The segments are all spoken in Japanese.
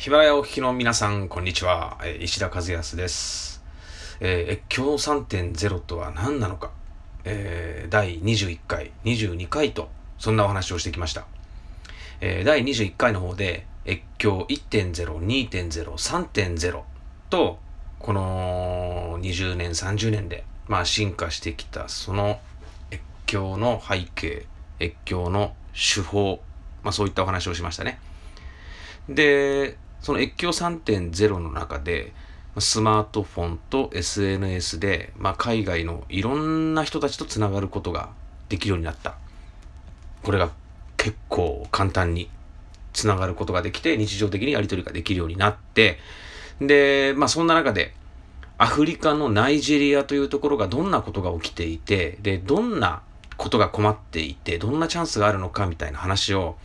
ヒマラヤお聞きの皆さん、こんにちは。石田和康です。えー越境3.0とは何なのか、えー第21回、22回と、そんなお話をしてきました。えー第21回の方で、越境1.0、2.0、3.0と、この20年、30年で、まあ進化してきた、その越境の背景、越境の手法、まあそういったお話をしましたね。で、その越境3.0の中で、スマートフォンと SNS で、まあ、海外のいろんな人たちとつながることができるようになった。これが結構簡単につながることができて、日常的にやり取りができるようになって、で、まあそんな中で、アフリカのナイジェリアというところがどんなことが起きていて、で、どんなことが困っていて、どんなチャンスがあるのかみたいな話を、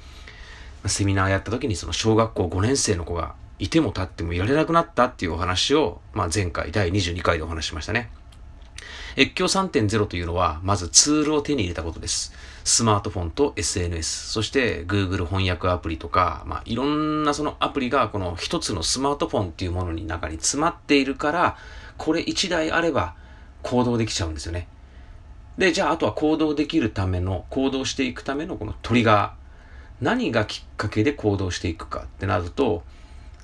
セミナーやった時にその小学校5年生の子がいても立ってもいられなくなったっていうお話を、まあ、前回第22回でお話しましたね。越境3.0というのは、まずツールを手に入れたことです。スマートフォンと SNS、そして Google 翻訳アプリとか、まあ、いろんなそのアプリがこの一つのスマートフォンっていうものに中に詰まっているから、これ1台あれば行動できちゃうんですよね。で、じゃああとは行動できるための、行動していくためのこのトリガー。何がきっかけで行動していくかってなると、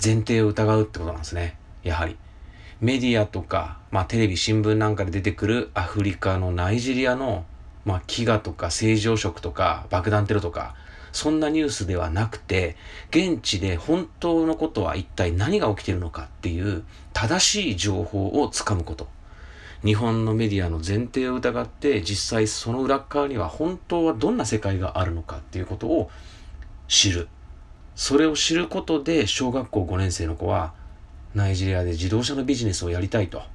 前提を疑うってことなんですね。やはり。メディアとか、まあテレビ、新聞なんかで出てくるアフリカのナイジェリアの、まあ飢餓とか正常食とか爆弾テロとか、そんなニュースではなくて、現地で本当のことは一体何が起きてるのかっていう正しい情報をつかむこと。日本のメディアの前提を疑って、実際その裏側には本当はどんな世界があるのかっていうことを知る。それを知ることで小学校5年生の子はナイジェリアで自動車のビジネスをやりたいと。も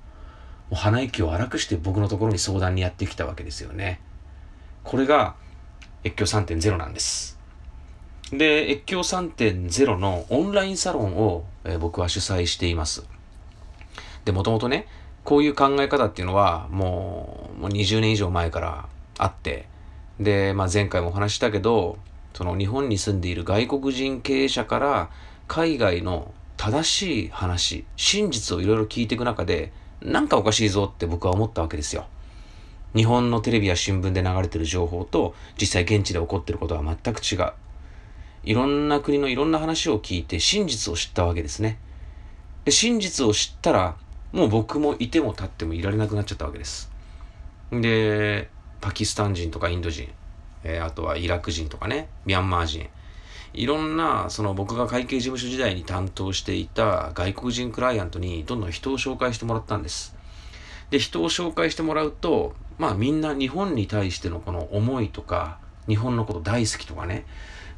う鼻息を荒くして僕のところに相談にやってきたわけですよね。これが越境3.0なんです。で、越境3.0のオンラインサロンを、え僕は主催しています。で、もともとね、こういう考え方っていうのはもうもう20年以上前からあって、で、まあ、前回もお話ししたけど、その日本に住んでいる外国人経営者から海外の正しい話、真実をいろいろ聞いていく中で、なんかおかしいぞって僕は思ったわけですよ。日本のテレビや新聞で流れてる情報と実際現地で起こってることは全く違う。いろんな国のいろんな話を聞いて真実を知ったわけですね。で、真実を知ったら、もう僕もいても立ってもいられなくなっちゃったわけです。で、パキスタン人とかインド人、えーあとはイラク人とかね、ミャンマー人、いろんな、その僕が会計事務所時代に担当していた外国人クライアントにどんどん人を紹介してもらったんです。で、人を紹介してもらうと、まあみんな日本に対してのこの思いとか、日本のこと大好きとかね、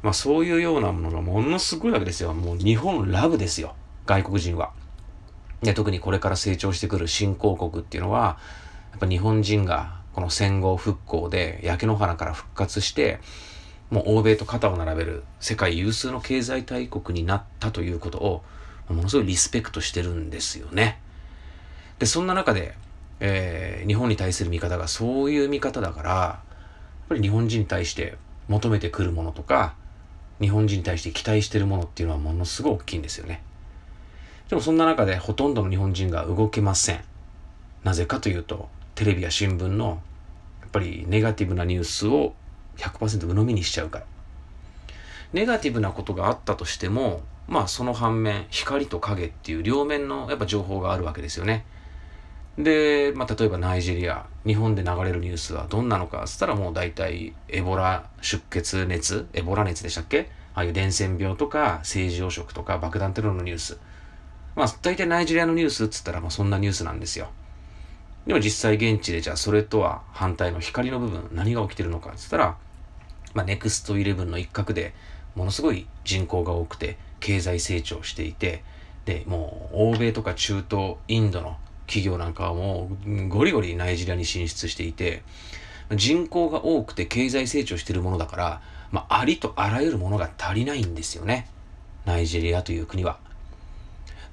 まあそういうようなものがものすごいわけですよ。もう日本ラブですよ。外国人は。で、特にこれから成長してくる新興国っていうのは、やっぱ日本人がこの戦後復興で焼け野原から復活して、もう欧米と肩を並べる世界有数の経済大国になったということを、ものすごいリスペクトしてるんですよね。で、そんな中で、えー日本に対する見方がそういう見方だから、やっぱり日本人に対して求めてくるものとか、日本人に対して期待してるものっていうのはものすごい大きいんですよね。でもそんな中でほとんどの日本人が動けません。なぜかというと、テレビや新聞のぱりネガティブなニュースを100%鵜呑みにしちゃうから。ネガティブなことがあったとしても、まあその反面、光と影っていう両面のやっぱ情報があるわけですよね。で、まあ例えばナイジェリア、日本で流れるニュースはどんなのかっつったらもう大体エボラ出血熱、エボラ熱でしたっけ？ああいう伝染病とか政治汚職とか爆弾テロのニュース。まあ大体ナイジェリアのニュースっつったらまあそんなニュースなんですよ。でも実際現地でじゃあそれとは反対の光の部分何が起きてるのかっつったら、まあ、ネクストイレブンの一角でものすごい人口が多くて経済成長していてでもう欧米とか中東インドの企業なんかはもうゴリゴリナイジェリアに進出していて人口が多くて経済成長してるものだから、まあ、ありとあらゆるものが足りないんですよねナイジェリアという国は。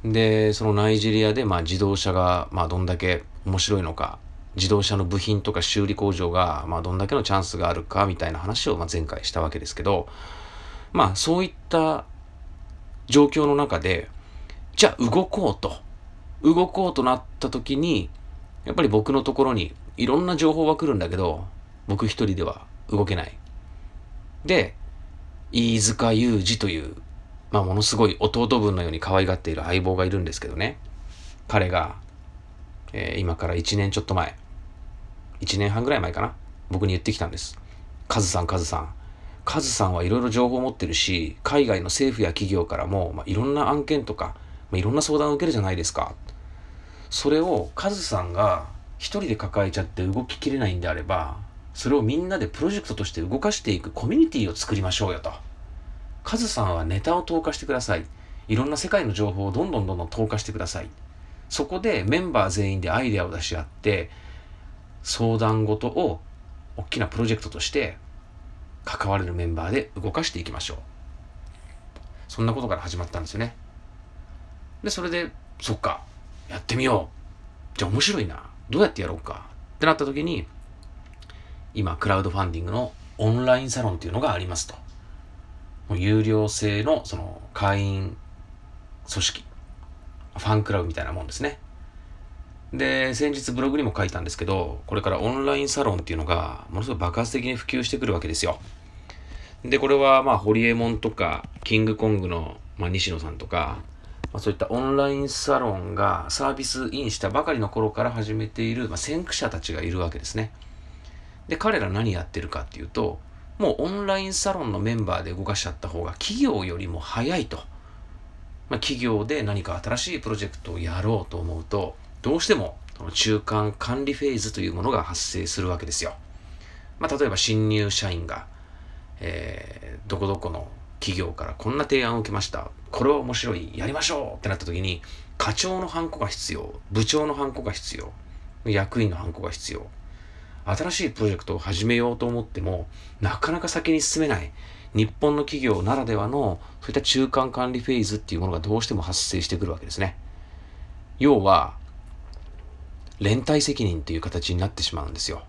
で、そのナイジェリアで、まあ、自動車が、まあ、どんだけ面白いのか、自動車の部品とか修理工場が、まあ、どんだけのチャンスがあるか、みたいな話を、ま、前回したわけですけど、まあ、そういった状況の中で、じゃあ動こうと。動こうとなった時に、やっぱり僕のところにいろんな情報は来るんだけど、僕一人では動けない。で、飯塚裕二という、まあものすごい弟分のように可愛がっている相棒がいるんですけどね。彼が、えー、今から1年ちょっと前、1年半ぐらい前かな。僕に言ってきたんです。カズさん、カズさん。カズさんはいろいろ情報を持ってるし、海外の政府や企業からも、まあ、いろんな案件とか、まあ、いろんな相談を受けるじゃないですか。それをカズさんが一人で抱えちゃって動ききれないんであれば、それをみんなでプロジェクトとして動かしていくコミュニティを作りましょうよと。カズさんはネタを投下してください。いろんな世界の情報をどんどんどんどん投下してください。そこでメンバー全員でアイデアを出し合って、相談事を大きなプロジェクトとして関われるメンバーで動かしていきましょう。そんなことから始まったんですよね。で、それで、そっか、やってみよう。じゃあ面白いな。どうやってやろうか。ってなった時に、今、クラウドファンディングのオンラインサロンっていうのがありますと。有料制の、その、会員組織。ファンクラブみたいなもんですね。で、先日ブログにも書いたんですけど、これからオンラインサロンっていうのが、ものすごい爆発的に普及してくるわけですよ。で、これは、まあ、ホリエモンとか、キングコングの、まあ、西野さんとか、まあ、そういったオンラインサロンがサービスインしたばかりの頃から始めている、まあ、先駆者たちがいるわけですね。で、彼ら何やってるかっていうと、もうオンラインサロンのメンバーで動かしちゃった方が企業よりも早いと。まあ、企業で何か新しいプロジェクトをやろうと思うと、どうしてもその中間管理フェーズというものが発生するわけですよ。まあ、例えば新入社員が、えー、どこどこの企業からこんな提案を受けました。これは面白い。やりましょうってなった時に、課長のハンコが必要。部長のハンコが必要。役員のハンコが必要。新しいプロジェクトを始めようと思っても、なかなか先に進めない。日本の企業ならではの、そういった中間管理フェーズっていうものがどうしても発生してくるわけですね。要は、連帯責任という形になってしまうんですよ。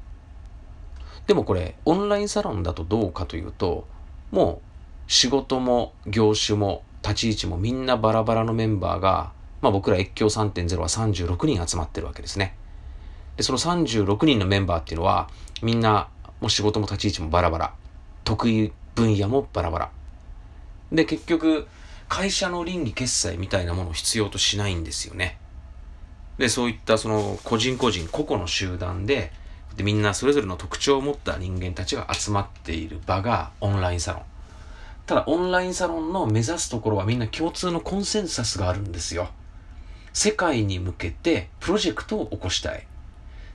でもこれ、オンラインサロンだとどうかというと、もう仕事も業種も立ち位置もみんなバラバラのメンバーが、まあ僕ら越境3.0は36人集まってるわけですね。で、その36人のメンバーっていうのは、みんなもう仕事も立ち位置もバラバラ。得意分野もバラバラ。で、結局、会社の倫理決済みたいなものを必要としないんですよね。で、そういったその個人個人、個々の集団で、でみんなそれぞれの特徴を持った人間たちが集まっている場がオンラインサロン。ただオンラインサロンの目指すところはみんな共通のコンセンサスがあるんですよ。世界に向けてプロジェクトを起こしたい。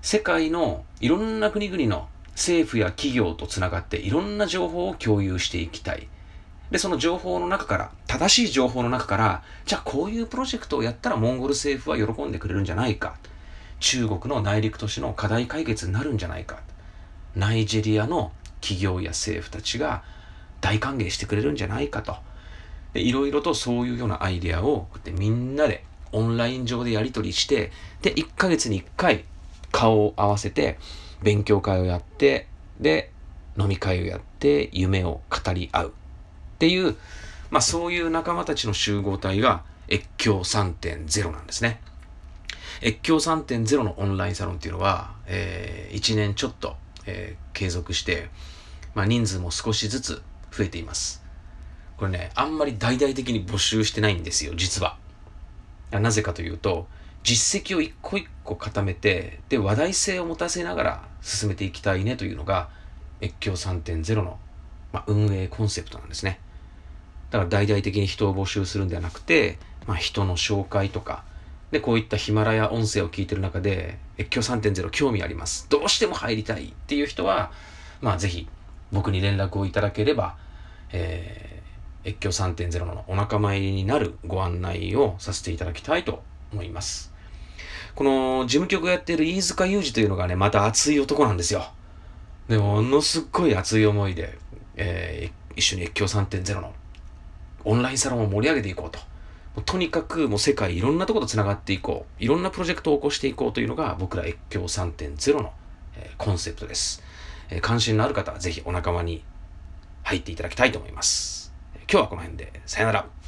世界のいろんな国々の政府や企業とつながっていろんな情報を共有していきたい。で、その情報の中から、正しい情報の中から、じゃあこういうプロジェクトをやったらモンゴル政府は喜んでくれるんじゃないか。中国の内陸都市の課題解決になるんじゃないか。ナイジェリアの企業や政府たちが大歓迎してくれるんじゃないかと。で、いろいろとそういうようなアイデアをこうやってみんなでオンライン上でやり取りして、で、1ヶ月に1回顔を合わせて勉強会をやって、で、飲み会をやって夢を語り合う。っていう、まあそういう仲間たちの集合体が越境3.0なんですね。越境3.0のオンラインサロンっていうのは、えー、1年ちょっと、えー、継続して、まあ人数も少しずつ増えています。これね、あんまり大々的に募集してないんですよ、実は。なぜかというと、実績を一個一個固めて、で、話題性を持たせながら進めていきたいねというのが、越境3.0の、まあ、運営コンセプトなんですね。だから大々的に人を募集するんではなくて、まあ、人の紹介とか、で、こういったヒマラヤ音声を聞いてる中で、越境3.0興味あります。どうしても入りたいっていう人は、まあぜひ僕に連絡をいただければ、えー、越境3.0のお仲間入りになるご案内をさせていただきたいと思います。この事務局やっている飯塚裕二というのがね、また熱い男なんですよ。でも、ものすっごい熱い思いで、えー、一緒に越境3.0のオンラインサロンを盛り上げていこうと。とにかくもう世界いろんなところと繋がっていこう。いろんなプロジェクトを起こしていこうというのが僕ら越境3.0の、えー、コンセプトです、えー、関心のある方はぜひお仲間に入っていただきたいと思います。今日はこの辺でさよなら。